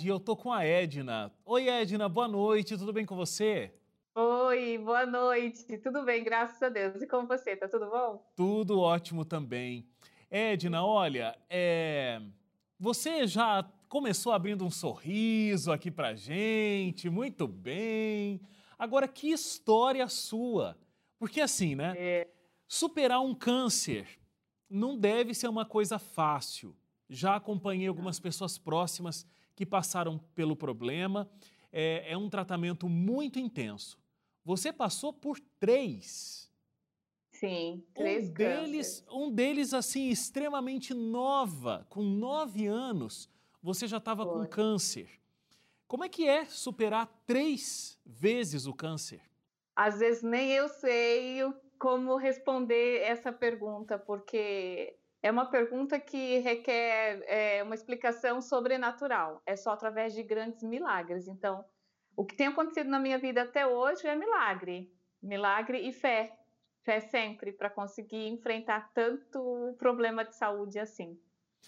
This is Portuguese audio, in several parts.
E eu tô com a Edna. Oi, Edna, boa noite, tudo bem com você? Oi, boa noite. Tudo bem, graças a Deus. E com você, tá tudo bom? Tudo ótimo também. Edna, olha, é... você já começou abrindo um sorriso aqui pra gente, muito bem. Agora, que história sua? Porque assim, né? É, Superar um câncer não deve ser uma coisa fácil. Já acompanhei algumas pessoas próximas que passaram pelo problema. É, é um tratamento muito intenso. Você passou por três. sim, três Um deles, um deles assim, extremamente nova, com nove anos, você já estava com câncer. Como é que é superar três vezes o câncer? Às vezes nem eu sei como responder essa pergunta, porque é uma pergunta que requer é, uma explicação sobrenatural. É só através de grandes milagres. Então, o que tem acontecido na minha vida até hoje é milagre. Milagre e fé. Fé sempre, para conseguir enfrentar tanto problema de saúde assim.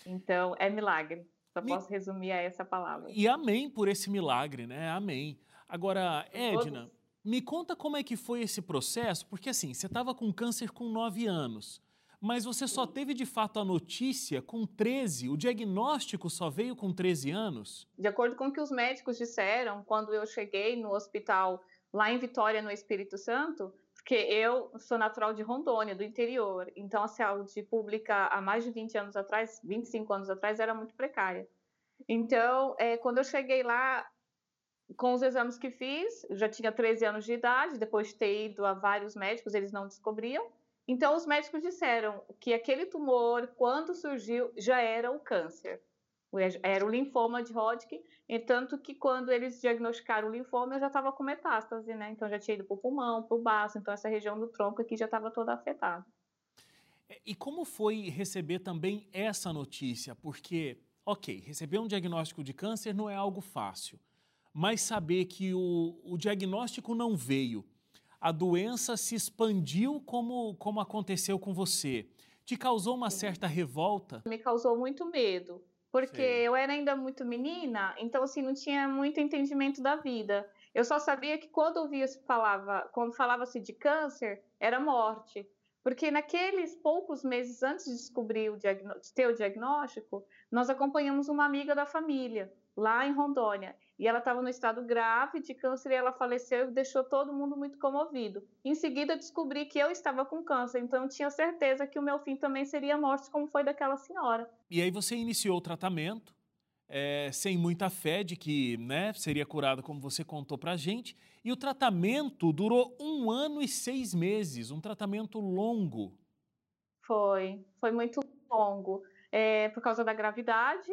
Então, é milagre. Só Me- posso resumir a essa palavra. E amém por esse milagre, né? Amém. Agora, Edna, Todos. me conta como é que foi esse processo, porque assim, você estava com câncer com 9 anos, mas você só teve de fato a notícia com 13, o diagnóstico só veio com 13 anos? De acordo com o que os médicos disseram, quando eu cheguei no hospital lá em Vitória, no Espírito Santo, porque eu sou natural de Rondônia, do interior, então a saúde pública há mais de 20 anos atrás, 25 anos atrás, era muito precária. Então, eh, quando eu cheguei lá, com os exames que fiz, já tinha 13 anos de idade, depois de ter ido a vários médicos, eles não descobriam. Então, os médicos disseram que aquele tumor, quando surgiu, já era o câncer. Era o linfoma de Hodgkin, e tanto que quando eles diagnosticaram o linfoma, eu já estava com metástase, né? Então, já tinha ido para o pulmão, para o baço, então essa região do tronco aqui já estava toda afetada. É, E como foi receber também essa notícia? Porque, ok, receber um diagnóstico de câncer não é algo fácil, mas saber que o, o diagnóstico não veio, a doença se expandiu como, como aconteceu com você, te causou uma certa revolta? me causou muito medo, porque Sei. eu era ainda muito menina, então assim não tinha muito entendimento da vida. Eu só sabia que quando ouvia se falava, quando falava-se de câncer, era morte. Porque naqueles poucos meses antes de descobrir o de ter o diagnóstico, nós acompanhamos uma amiga da família lá em Rondônia, e ela estava no estado grave de câncer e ela faleceu e deixou todo mundo muito comovido. Em seguida, descobri que eu estava com câncer, então eu tinha certeza que o meu fim também seria a morte, como foi daquela senhora. E aí você iniciou o tratamento, eh, sem muita fé de que né, seria curado, como você contou pra gente, e o tratamento durou um ano e seis meses, um tratamento longo. Foi, foi muito longo. É, por causa da gravidade,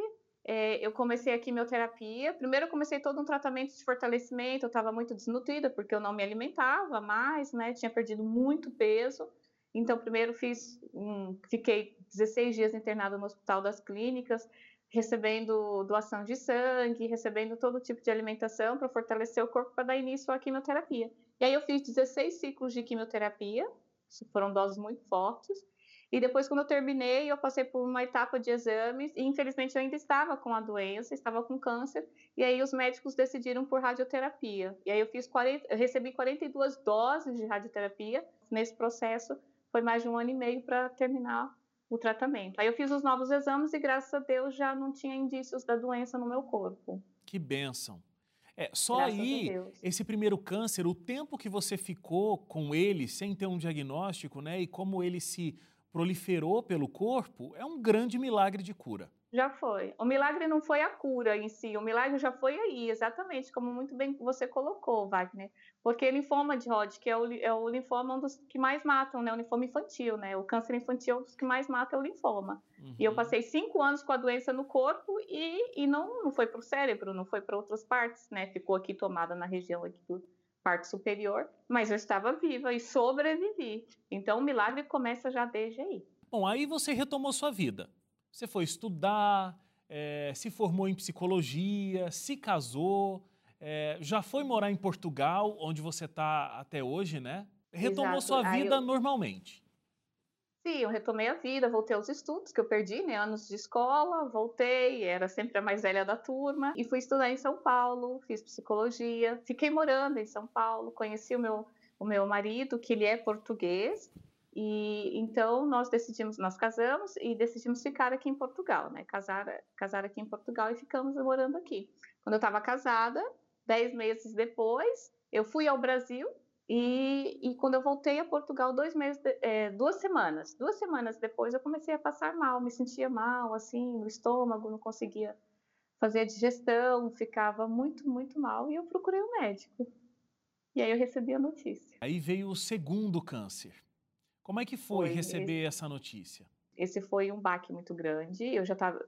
é, eu comecei a quimioterapia. Primeiro eu comecei todo um tratamento de fortalecimento, eu estava muito desnutrida, porque eu não me alimentava mais, né? Tinha perdido muito peso. Então, primeiro fiz, um, fiquei 16 dias internada no Hospital das Clínicas, recebendo doação de sangue, recebendo todo tipo de alimentação para fortalecer o corpo para dar início à quimioterapia. E aí eu fiz 16 ciclos de quimioterapia, foram doses muito fortes. E depois, quando eu terminei, eu passei por uma etapa de exames e, infelizmente, eu ainda estava com a doença, estava com câncer. E aí os médicos decidiram por radioterapia. E aí eu fiz 40, eu recebi 42 doses de radioterapia. Nesse processo, foi mais de um ano e meio para terminar o tratamento. Aí eu fiz os novos exames e, graças a Deus, já não tinha indícios da doença no meu corpo. Que bênção. É, só Graças aí, esse primeiro câncer, o tempo que você ficou com ele sem ter um diagnóstico, né, e como ele se proliferou pelo corpo, é um grande milagre de cura. Já foi. O milagre não foi a cura em si, o milagre já foi aí, exatamente, como muito bem você colocou, Wagner. Porque linfoma de Hodgkin é o, é o linfoma um dos que mais matam, né? O linfoma infantil, né? O câncer infantil é um dos que mais mata é o linfoma. E eu Uhum. passei cinco anos com a doença no corpo e, e não, não foi para o cérebro, não foi para outras partes, né? Ficou aqui tomada na região aqui do parte superior, mas eu estava viva e sobrevivi. Então o milagre começa já desde aí. Bom, aí você retomou sua vida. Você foi estudar, eh, se formou em psicologia, se casou, eh, já foi morar em Portugal, onde você está até hoje, né? Retomou Exato. sua vida eu- normalmente. Sim, eu retomei a vida, voltei aos estudos que eu perdi, né? Anos de escola, voltei, era sempre a mais velha da turma e fui estudar em São Paulo, fiz psicologia, fiquei morando em São Paulo, conheci o meu, o meu marido, que ele é português, e então nós decidimos, nós casamos e decidimos ficar aqui em Portugal, né? Casar, casar aqui em Portugal e ficamos morando aqui. Quando eu estava casada, dez meses depois, eu fui ao Brasil e, e, quando eu voltei a Portugal, dois meses, é, duas semanas, duas semanas depois, eu comecei a passar mal, me sentia mal, assim, no estômago, não conseguia fazer a digestão, ficava muito, muito mal, e eu procurei um médico. E aí eu recebi a notícia. Aí veio o segundo câncer. Como é que foi, foi receber esse... essa notícia? Esse foi um baque muito grande. Eu já estava.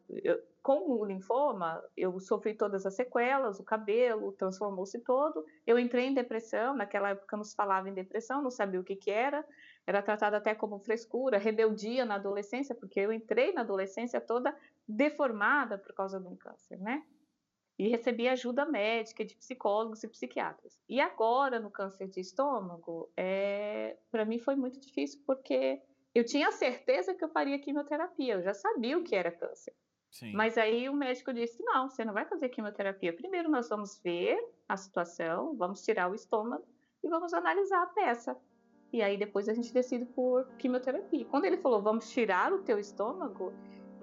Com o linfoma, eu sofri todas as sequelas, o cabelo transformou-se todo. Eu entrei em depressão, naquela época nos falava em depressão, não sabia o que, que era. Era tratada até como frescura, rebeldia na adolescência, porque eu entrei na adolescência toda deformada por causa de um câncer, né? E recebi ajuda médica de psicólogos e psiquiatras. E agora, no câncer de estômago, é... para mim foi muito difícil, porque eu tinha certeza que eu faria quimioterapia, eu já sabia o que era câncer. Sim. Mas aí o médico disse: não, você não vai fazer quimioterapia. Primeiro nós vamos ver a situação, vamos tirar o estômago e vamos analisar a peça. E aí depois a gente decide por quimioterapia. Quando ele falou: vamos tirar o teu estômago,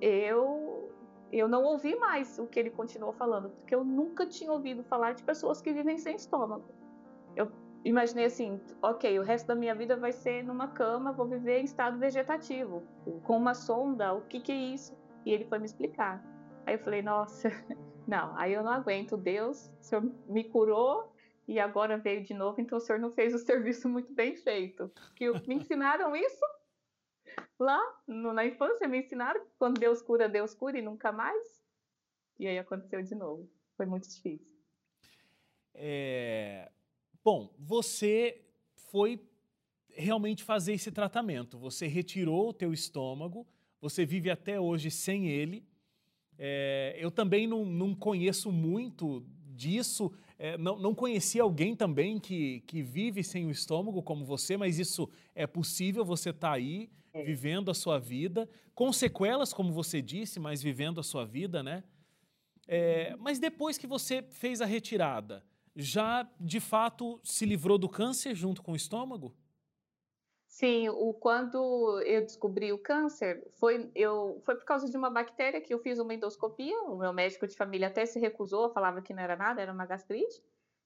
eu eu não ouvi mais o que ele continuou falando, porque eu nunca tinha ouvido falar de pessoas que vivem sem estômago. Imaginei assim, ok, o resto da minha vida vai ser numa cama, vou viver em estado vegetativo, com uma sonda, o que que é isso? E ele foi me explicar. Aí eu falei, nossa, não, aí eu não aguento, Deus, o Senhor me curou e agora veio de novo, então o Senhor não fez o serviço muito bem feito. Que me ensinaram isso lá no, na infância, me ensinaram que quando Deus cura, Deus cura e nunca mais. E aí aconteceu de novo. Foi muito difícil. É, Bom, você foi realmente fazer esse tratamento. Você retirou o teu estômago, você vive até hoje sem ele. É, eu também não, não, conheço muito disso, é, não, não conheci alguém também que, que vive sem o estômago como você, mas isso é possível, você está aí, é. vivendo a sua vida, com sequelas, como você disse, mas vivendo a sua vida, né? É, mas depois que você fez a retirada, já de fato se livrou do câncer junto com o estômago? Sim, o, quando eu descobri o câncer, foi, eu, foi por causa de uma bactéria que eu fiz uma endoscopia. O meu médico de família até se recusou, falava que não era nada, era uma gastrite.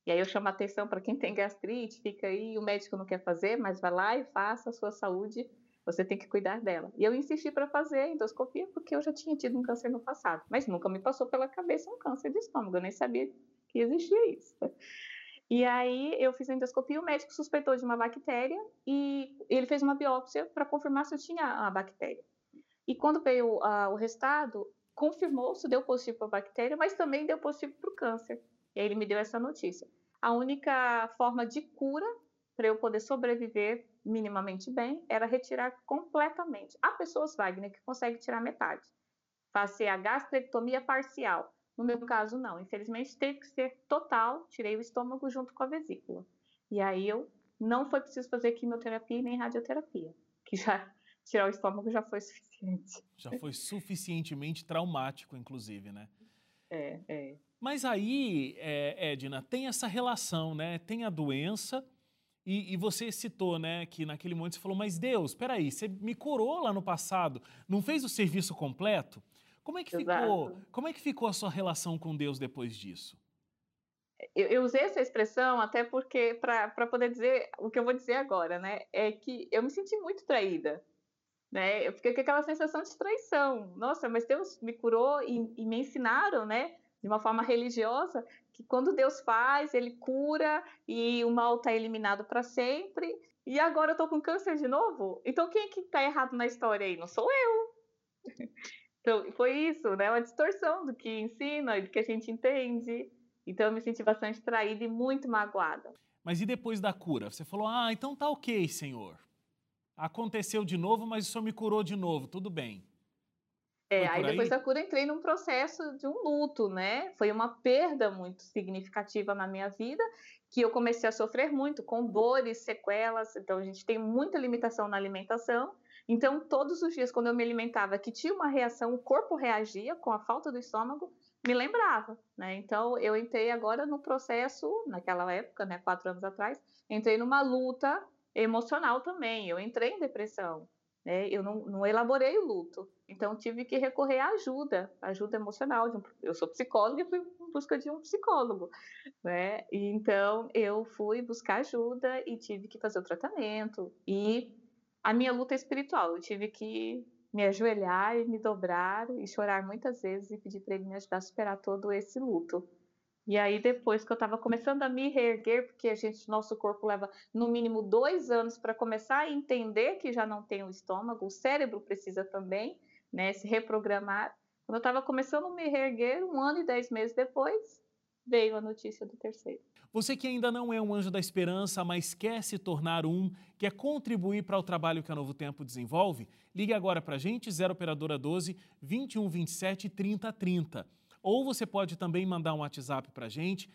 E aí eu chamo a atenção para quem tem gastrite, fica aí, o médico não quer fazer, mas vai lá e faça a sua saúde, você tem que cuidar dela. E eu insisti para fazer a endoscopia porque eu já tinha tido um câncer no passado, mas nunca me passou pela cabeça um câncer de estômago, eu nem sabia que existia isso. E aí eu fiz a endoscopia, o médico suspeitou de uma bactéria e ele fez uma biópsia para confirmar se eu tinha a bactéria. E quando veio uh, o resultado, confirmou se deu positivo para a bactéria, mas também deu positivo para o câncer. E aí ele me deu essa notícia. A única forma de cura para eu poder sobreviver minimamente bem era retirar completamente. Há pessoas, Wagner, que conseguem tirar metade. Fazer a gastrectomia parcial no meu caso, não. Infelizmente, teve que ser total. Tirei o estômago junto com a vesícula. E aí eu não foi preciso fazer quimioterapia nem radioterapia, que já tirar o estômago já foi suficiente. Já foi suficientemente traumático, inclusive, né? É, é. Mas aí, é, Edna, tem essa relação, né? Tem a doença e, e, você citou, né, que naquele momento você falou, mas Deus, peraí, você me curou lá no passado, não fez o serviço completo? Como é que ficou? Como é que ficou a sua relação com Deus depois disso? Eu, eu usei essa expressão até porque para poder dizer o que eu vou dizer agora, né? É que eu me senti muito traída, né? Eu fiquei com aquela sensação de traição. Nossa, mas Deus me curou e, e me ensinaram, né? De uma forma religiosa, que quando Deus faz, Ele cura e o mal está eliminado para sempre. E agora eu tô com câncer de novo? Então quem é que tá errado na história aí? Não sou eu. Então, foi isso, né? Uma distorção do que ensina e do que a gente entende. Então, eu me senti bastante traída e muito magoada. Mas e depois da cura? Você falou, ah, então tá ok, senhor. Aconteceu de novo, mas o senhor me curou de novo, tudo bem. É, aí, aí depois da cura entrei num processo de um luto, né? Foi uma perda muito significativa na minha vida, que eu comecei a sofrer muito, com dores, sequelas. Então, a gente tem muita limitação na alimentação Então, todos os dias, quando eu me alimentava, que tinha uma reação, o corpo reagia com a falta do estômago, me lembrava, né? Então, eu entrei agora no processo, naquela época, né, quatro anos atrás, entrei numa luta emocional também. Eu entrei em depressão, né? Eu não, não elaborei o luto, então tive que recorrer à ajuda, ajuda emocional. Um, eu sou psicóloga e fui em busca de um psicólogo, né? E, então, eu fui buscar ajuda e tive que fazer o tratamento e a minha luta espiritual. Eu tive que me ajoelhar e me dobrar e chorar muitas vezes e pedir para ele me ajudar a superar todo esse luto. E aí, depois que eu estava começando a me reerguer, porque a gente, nosso corpo leva no mínimo dois anos para começar a entender que já não tem o estômago, o cérebro precisa também né, se reprogramar. Quando eu estava começando a me reerguer, um ano e dez meses depois, veio a notícia do terceiro. Você que ainda não é um anjo da esperança, mas quer se tornar um, quer contribuir para o trabalho que a Novo Tempo desenvolve, ligue agora para a gente, 0 Operadora 12 2127 3030. Ou você pode também mandar um WhatsApp para a gente,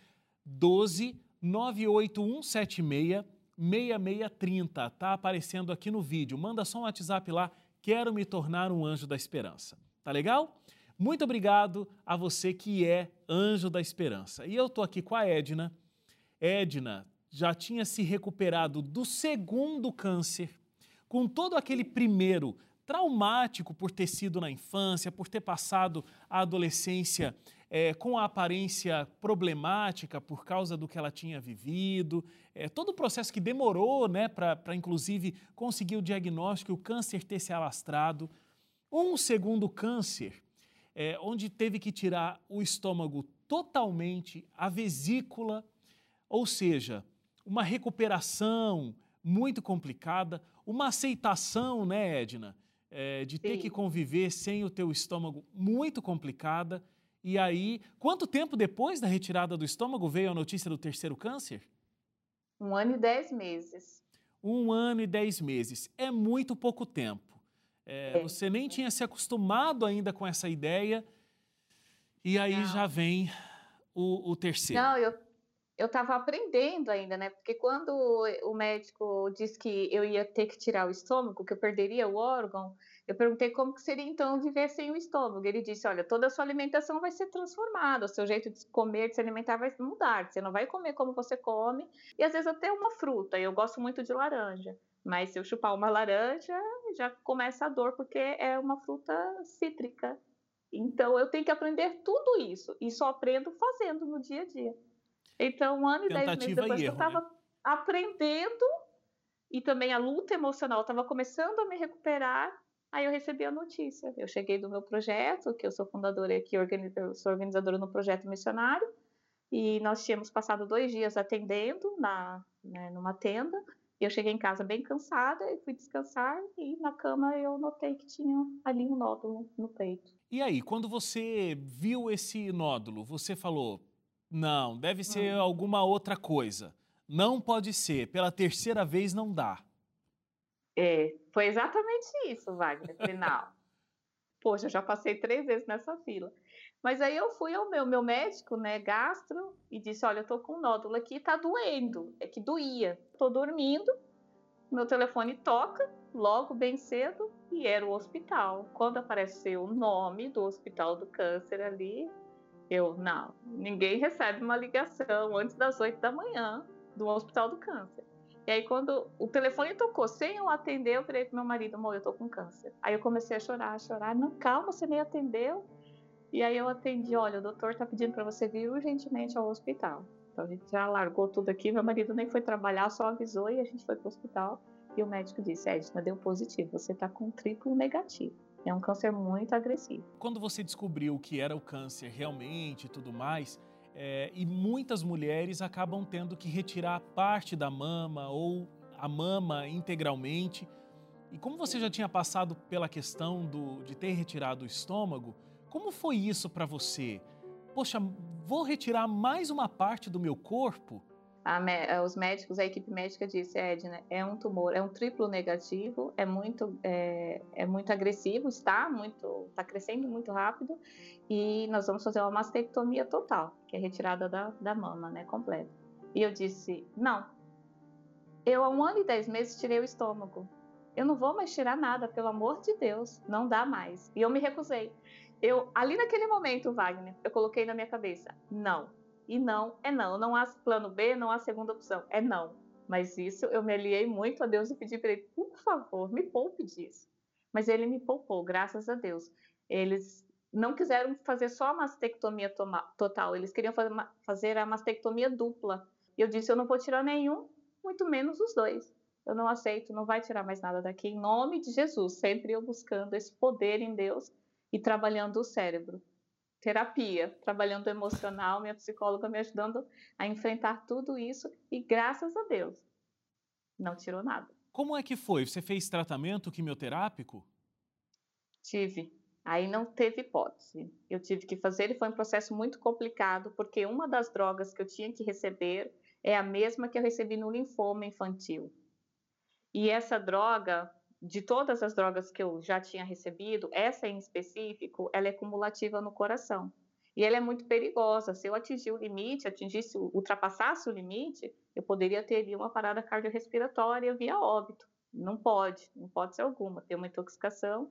12 98176 6630. Está aparecendo aqui no vídeo. Manda só um WhatsApp lá, quero me tornar um anjo da esperança. Tá legal? Muito obrigado a você que é anjo da esperança. E eu estou aqui com a Edna Edna já tinha se recuperado do segundo câncer, com todo aquele primeiro traumático por ter sido na infância, por ter passado a adolescência é, com a aparência problemática por causa do que ela tinha vivido, é, todo o processo que demorou né, para, inclusive, conseguir o diagnóstico e o câncer ter se alastrado. Um segundo câncer, é, onde teve que tirar o estômago totalmente, a vesícula, ou seja, uma recuperação muito complicada, uma aceitação, né, Edna, é, de ter Sim. que conviver sem o teu estômago muito complicada. E aí, quanto tempo depois da retirada do estômago veio a notícia do terceiro câncer? Um ano e dez meses. Um ano e dez meses. É muito pouco tempo. É, é. Você nem tinha se acostumado ainda com essa ideia, e aí Não. já vem o, o terceiro. Não, eu, eu estava aprendendo ainda, né? Porque quando o médico disse que eu ia ter que tirar o estômago, que eu perderia o órgão, eu perguntei como que seria então viver sem o estômago. Ele disse: olha, toda a sua alimentação vai ser transformada, o seu jeito de comer, de se alimentar vai mudar. Você não vai comer como você come, e às vezes até uma fruta. Eu gosto muito de laranja, mas se eu chupar uma laranja, já começa a dor, porque é uma fruta cítrica. Então eu tenho que aprender tudo isso, e só aprendo fazendo no dia a dia. Então, um ano e dez meses depois que eu estava né? aprendendo e também a luta emocional estava começando a me recuperar, aí eu recebi a notícia. Eu cheguei do meu projeto, que eu sou fundadora aqui, eu sou organizadora no projeto missionário, e nós tínhamos passado dois dias atendendo na, né, numa tenda. Eu cheguei em casa bem cansada e fui descansar e na cama eu notei que tinha ali um nódulo no peito. E aí, quando você viu esse nódulo, você falou: não, deve ser não. alguma outra coisa. Não pode ser. Pela terceira vez não dá. É, foi exatamente isso, Wagner. Não. Poxa, já passei três vezes nessa fila. Mas aí eu fui ao meu, meu médico, né, gastro, e disse: Olha, eu tô com um nódulo aqui, tá doendo. É que doía. Tô dormindo, meu telefone toca, logo bem cedo, e era o hospital. Quando apareceu o nome do hospital do câncer ali, eu, não, ninguém recebe uma ligação antes das 8 da manhã do Hospital do Câncer. E aí, quando o telefone tocou sem eu atender, eu falei pro meu marido, amor, eu tô com câncer. Aí eu comecei a chorar, a chorar. Não, calma, você nem atendeu. E aí eu atendi, olha, o doutor tá pedindo para você vir urgentemente ao hospital. Então a gente já largou tudo aqui, meu marido nem foi trabalhar, só avisou e a gente foi pro hospital. E o médico disse, Edna, deu positivo, você tá com triplo negativo. É um câncer muito agressivo. Quando você descobriu que era o câncer realmente e tudo mais, é, e muitas mulheres acabam tendo que retirar parte da mama ou a mama integralmente. E como você já tinha passado pela questão do, de ter retirado o estômago, como foi isso para você? Poxa, vou retirar mais uma parte do meu corpo? a, os médicos, a equipe médica disse, Edna, é um tumor, é um triplo negativo, é muito, é, é muito agressivo, está muito, está crescendo muito rápido e nós vamos fazer uma mastectomia total, que é retirada da, da mama, né, completa. E eu disse, não, eu há um ano e dez meses tirei o estômago. Eu não vou mais tirar nada, pelo amor de Deus, não dá mais. E eu me recusei. Eu, ali naquele momento, Wagner, eu coloquei na minha cabeça, não. E não é não. Não há plano B, não há segunda opção. É não. Mas isso eu me aliei muito a Deus e pedi para ele, por favor, me poupe disso. Mas ele me poupou, graças a Deus. Eles não quiseram fazer só a mastectomia total, eles queriam fazer a mastectomia dupla. E eu disse: eu não vou tirar nenhum, muito menos os dois. Eu não aceito, não vai tirar mais nada daqui, em nome de Jesus. Sempre eu buscando esse poder em Deus e trabalhando o cérebro. Terapia, trabalhando o emocional, minha psicóloga me ajudando a enfrentar tudo isso e graças a Deus não tirou nada. Como é que foi? Você fez tratamento quimioterápico? Tive. Aí não teve hipótese. Eu tive que fazer e foi um processo muito complicado, porque uma das drogas que eu tinha que receber é a mesma que eu recebi no linfoma infantil. E essa droga de todas as drogas que eu já tinha recebido, essa em específico, ela é cumulativa no coração. E ela é muito perigosa. Se eu atingir o limite, atingisse, ultrapassasse o limite, eu poderia ter uma parada cardiorrespiratória via óbito. Não pode, não pode ser alguma. Ter uma intoxicação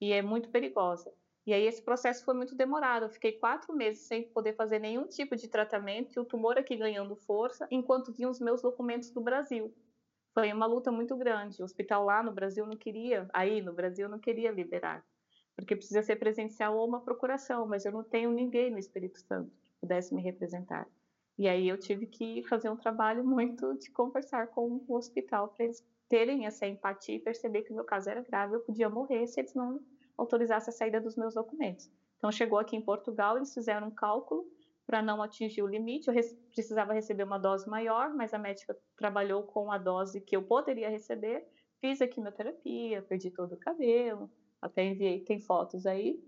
e é muito perigosa. E aí esse processo foi muito demorado. Eu fiquei quatro meses sem poder fazer nenhum tipo de tratamento e o tumor aqui ganhando força, enquanto vinham os meus documentos do Brasil foi uma luta muito grande. O hospital lá no Brasil não queria, aí no Brasil não queria liberar, porque precisa ser presencial ou uma procuração, mas eu não tenho ninguém no Espírito Santo que pudesse me representar. E aí eu tive que fazer um trabalho muito de conversar com o hospital para eles terem essa empatia e perceber que o meu caso era grave, eu podia morrer se eles não autorizassem a saída dos meus documentos. Então chegou aqui em Portugal, eles fizeram um cálculo para não atingir o limite. Eu precisava receber uma dose maior, mas a médica trabalhou com a dose que eu poderia receber. Fiz a quimioterapia, perdi todo o cabelo, até enviei, tem fotos aí,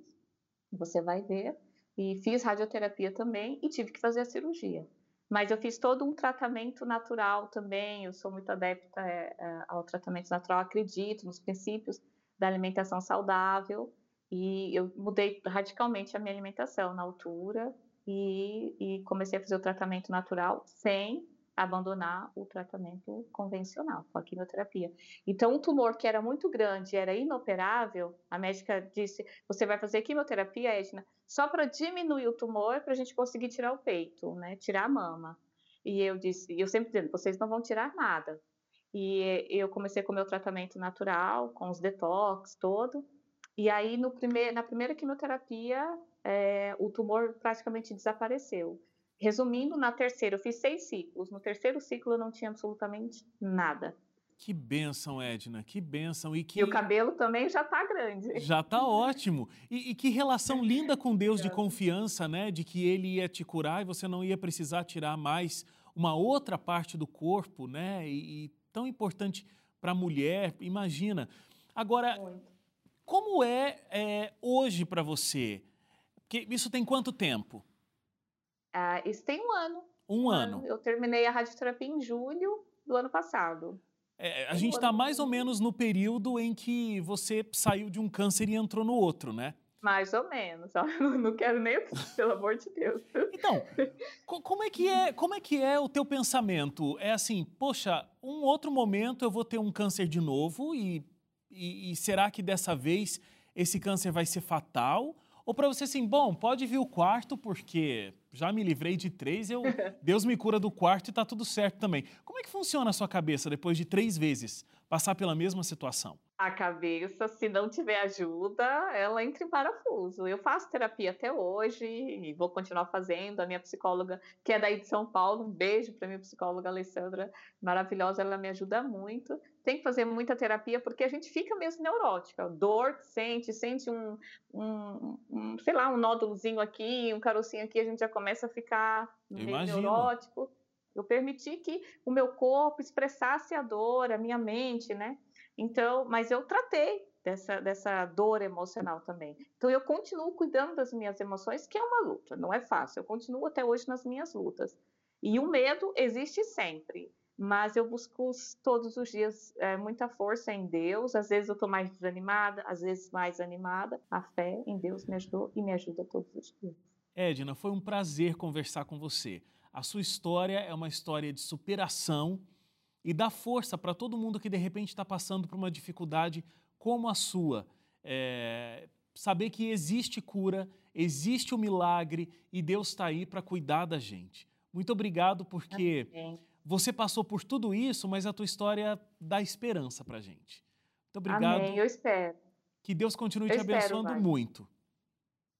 você vai ver. E fiz radioterapia também e tive que fazer a cirurgia. Mas eu fiz todo um tratamento natural também. Eu sou muito adepta é, é, ao tratamento natural, acredito nos princípios da alimentação saudável. E eu mudei radicalmente a minha alimentação na altura e, e comecei a fazer o tratamento natural sem abandonar o tratamento convencional, com a quimioterapia. Então, um tumor que era muito grande, era inoperável, a médica disse: você vai fazer quimioterapia, Edna, só para diminuir o tumor, para a gente conseguir tirar o peito, né? Tirar a mama. E eu disse, eu sempre dizendo, vocês não vão tirar nada. E eu comecei com o meu tratamento natural, com os detox todo. E aí, no primeir, na primeira quimioterapia, é, o tumor praticamente desapareceu. Resumindo, na terceira eu fiz seis ciclos. No terceiro ciclo eu não tinha absolutamente nada. Que benção, Edna, que benção. E, que... e o cabelo também já está grande. Já está ótimo. E, e, que relação linda com Deus de confiança, né? De que Ele ia te curar e você não ia precisar tirar mais uma outra parte do corpo, né? E, e tão importante para a mulher, imagina. Agora, Muito. como é, é hoje para você? Que, isso tem quanto tempo? Ah, isso tem um ano. Um, um ano. ano. Eu terminei a radioterapia em julho do ano passado. É, a gente está mais ou menos no período em que você saiu de um câncer e entrou no outro, né? Mais ou menos. Não quero nem, pelo amor de Deus. Então, como é que é, como é que é o teu pensamento? É assim, poxa, um outro momento eu vou ter um câncer de novo e, e, e será que dessa vez esse câncer vai ser fatal? Ou para você assim, bom, pode vir o quarto, porque já me livrei de três, eu, Deus me cura do quarto e está tudo certo também. Como é que funciona a sua cabeça depois de três vezes passar pela mesma situação? A cabeça, se não tiver ajuda, ela entra em parafuso. Eu faço terapia até hoje e vou continuar fazendo. A minha psicóloga, que é daí de São Paulo, um beijo para minha psicóloga Alessandra, maravilhosa, ela me ajuda muito. Tem que fazer muita terapia porque a gente fica mesmo neurótica. Dor, sente, sente um, um, um sei lá, um nódulozinho aqui, um carocinho aqui, a gente já começa a ficar meio neurótico. Eu permiti que o meu corpo expressasse a dor, a minha mente, né? Então, mas eu tratei dessa, dessa dor emocional também. Então, eu continuo cuidando das minhas emoções, que é uma luta, não é fácil. Eu continuo até hoje nas minhas lutas. E o medo existe sempre, mas eu busco todos os dias é, muita força em Deus. Às vezes eu estou mais desanimada, às vezes mais animada. A fé em Deus me ajudou e me ajuda todos os dias. Edna, foi um prazer conversar com você. A sua história é uma história de superação e dá força para todo mundo que de repente está passando por uma dificuldade como a sua. É, saber que existe cura, existe o um milagre e Deus está aí para cuidar da gente. Muito obrigado porque Amém. você passou por tudo isso, mas a tua história dá esperança para gente. Muito obrigado. Amém, eu espero. Que Deus continue eu te abençoando espero, muito.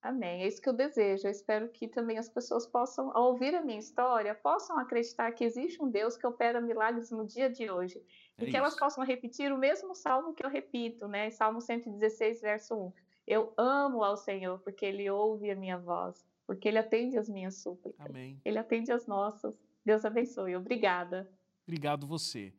Amém. É isso que eu desejo. Eu espero que também as pessoas possam, ao ouvir a minha história, possam acreditar que existe um Deus que opera milagres no dia de hoje. É e que isso. elas possam repetir o mesmo salmo que eu repito, né? Salmo 116, verso 1. Eu amo ao Senhor, porque Ele ouve a minha voz, porque Ele atende as minhas súplicas. Amém. Ele atende as nossas. Deus abençoe. Obrigada. Obrigado você.